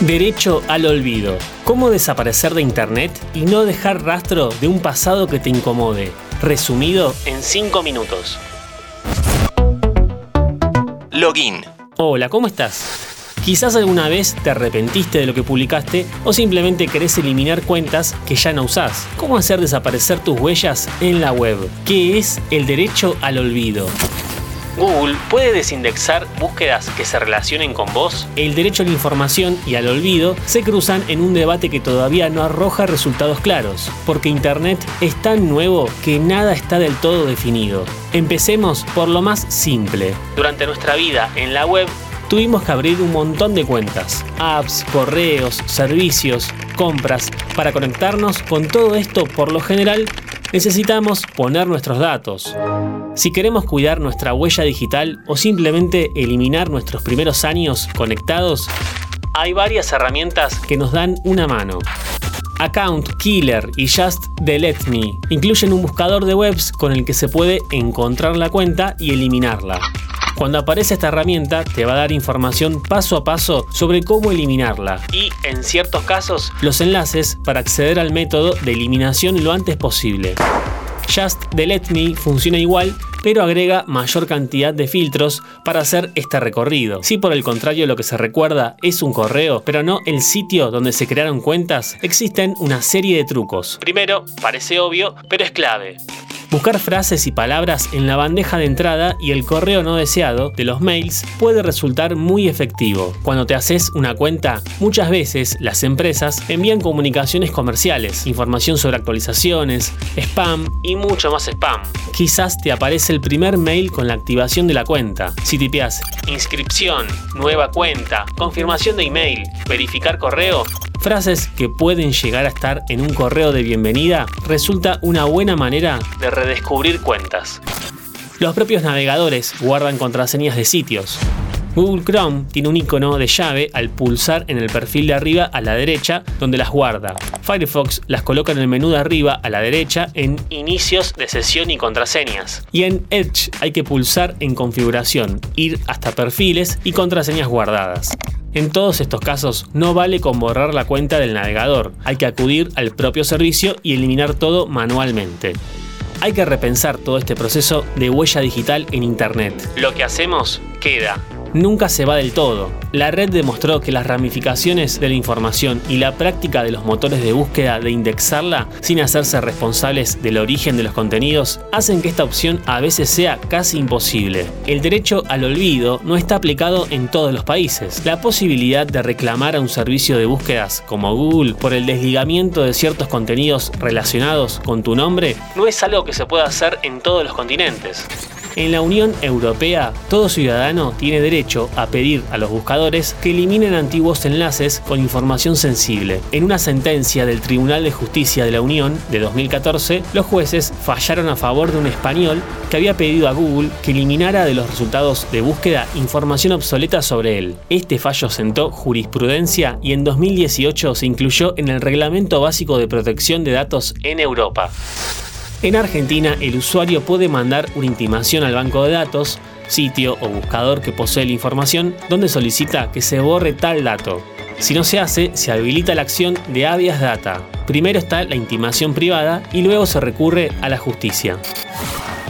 Derecho al olvido. ¿Cómo desaparecer de Internet y no dejar rastro de un pasado que te incomode? Resumido en 5 minutos. Login. Hola, ¿cómo estás? Quizás alguna vez te arrepentiste de lo que publicaste o simplemente querés eliminar cuentas que ya no usás. ¿Cómo hacer desaparecer tus huellas en la web? ¿Qué es el derecho al olvido? Google puede desindexar búsquedas que se relacionen con vos. El derecho a la información y al olvido se cruzan en un debate que todavía no arroja resultados claros, porque Internet es tan nuevo que nada está del todo definido. Empecemos por lo más simple. Durante nuestra vida en la web, tuvimos que abrir un montón de cuentas, apps, correos, servicios, compras. Para conectarnos con todo esto, por lo general, necesitamos poner nuestros datos. Si queremos cuidar nuestra huella digital o simplemente eliminar nuestros primeros años conectados, hay varias herramientas que nos dan una mano. Account Killer y Just Delete Me incluyen un buscador de webs con el que se puede encontrar la cuenta y eliminarla. Cuando aparece esta herramienta te va a dar información paso a paso sobre cómo eliminarla y, en ciertos casos, los enlaces para acceder al método de eliminación lo antes posible. Just Delete Me funciona igual, pero agrega mayor cantidad de filtros para hacer este recorrido. Si por el contrario lo que se recuerda es un correo, pero no el sitio donde se crearon cuentas, existen una serie de trucos. Primero, parece obvio, pero es clave. Buscar frases y palabras en la bandeja de entrada y el correo no deseado de los mails puede resultar muy efectivo. Cuando te haces una cuenta, muchas veces las empresas envían comunicaciones comerciales, información sobre actualizaciones, spam y mucho más spam. Quizás te aparece el primer mail con la activación de la cuenta. Si tipeas inscripción, nueva cuenta, confirmación de email, verificar correo, frases que pueden llegar a estar en un correo de bienvenida resulta una buena manera de redescubrir cuentas. Los propios navegadores guardan contraseñas de sitios. Google Chrome tiene un icono de llave al pulsar en el perfil de arriba a la derecha donde las guarda. Firefox las coloca en el menú de arriba a la derecha en inicios de sesión y contraseñas. Y en Edge hay que pulsar en configuración, ir hasta perfiles y contraseñas guardadas. En todos estos casos no vale con borrar la cuenta del navegador, hay que acudir al propio servicio y eliminar todo manualmente. Hay que repensar todo este proceso de huella digital en Internet. Lo que hacemos queda, nunca se va del todo. La red demostró que las ramificaciones de la información y la práctica de los motores de búsqueda de indexarla sin hacerse responsables del origen de los contenidos hacen que esta opción a veces sea casi imposible. El derecho al olvido no está aplicado en todos los países. La posibilidad de reclamar a un servicio de búsquedas como Google por el desligamiento de ciertos contenidos relacionados con tu nombre no es algo que se pueda hacer en todos los continentes. En la Unión Europea, todo ciudadano tiene derecho a pedir a los buscadores que eliminen antiguos enlaces con información sensible. En una sentencia del Tribunal de Justicia de la Unión de 2014, los jueces fallaron a favor de un español que había pedido a Google que eliminara de los resultados de búsqueda información obsoleta sobre él. Este fallo sentó jurisprudencia y en 2018 se incluyó en el Reglamento Básico de Protección de Datos en Europa. En Argentina, el usuario puede mandar una intimación al banco de datos, sitio o buscador que posee la información, donde solicita que se borre tal dato. Si no se hace, se habilita la acción de habeas data. Primero está la intimación privada y luego se recurre a la justicia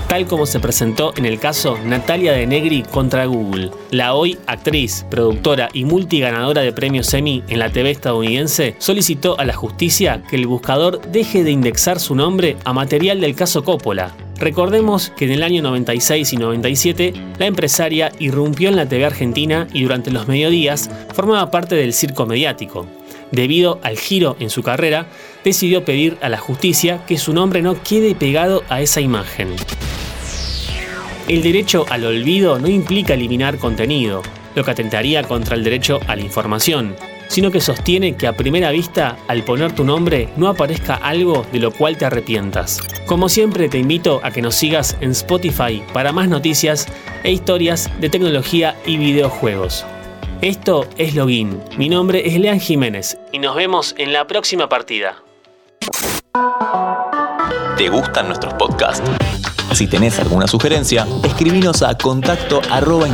tal como se presentó en el caso Natalia de Negri contra Google. La hoy actriz, productora y multiganadora de premios Emmy en la TV estadounidense solicitó a la justicia que el buscador deje de indexar su nombre a material del caso Coppola. Recordemos que en el año 96 y 97 la empresaria irrumpió en la TV argentina y durante los mediodías formaba parte del circo mediático. Debido al giro en su carrera, decidió pedir a la justicia que su nombre no quede pegado a esa imagen. El derecho al olvido no implica eliminar contenido, lo que atentaría contra el derecho a la información, sino que sostiene que a primera vista, al poner tu nombre, no aparezca algo de lo cual te arrepientas. Como siempre, te invito a que nos sigas en Spotify para más noticias e historias de tecnología y videojuegos. Esto es Login. Mi nombre es Lean Jiménez y nos vemos en la próxima partida. ¿Te gustan nuestros podcasts? Si tenés alguna sugerencia, escribinos a contacto arroba.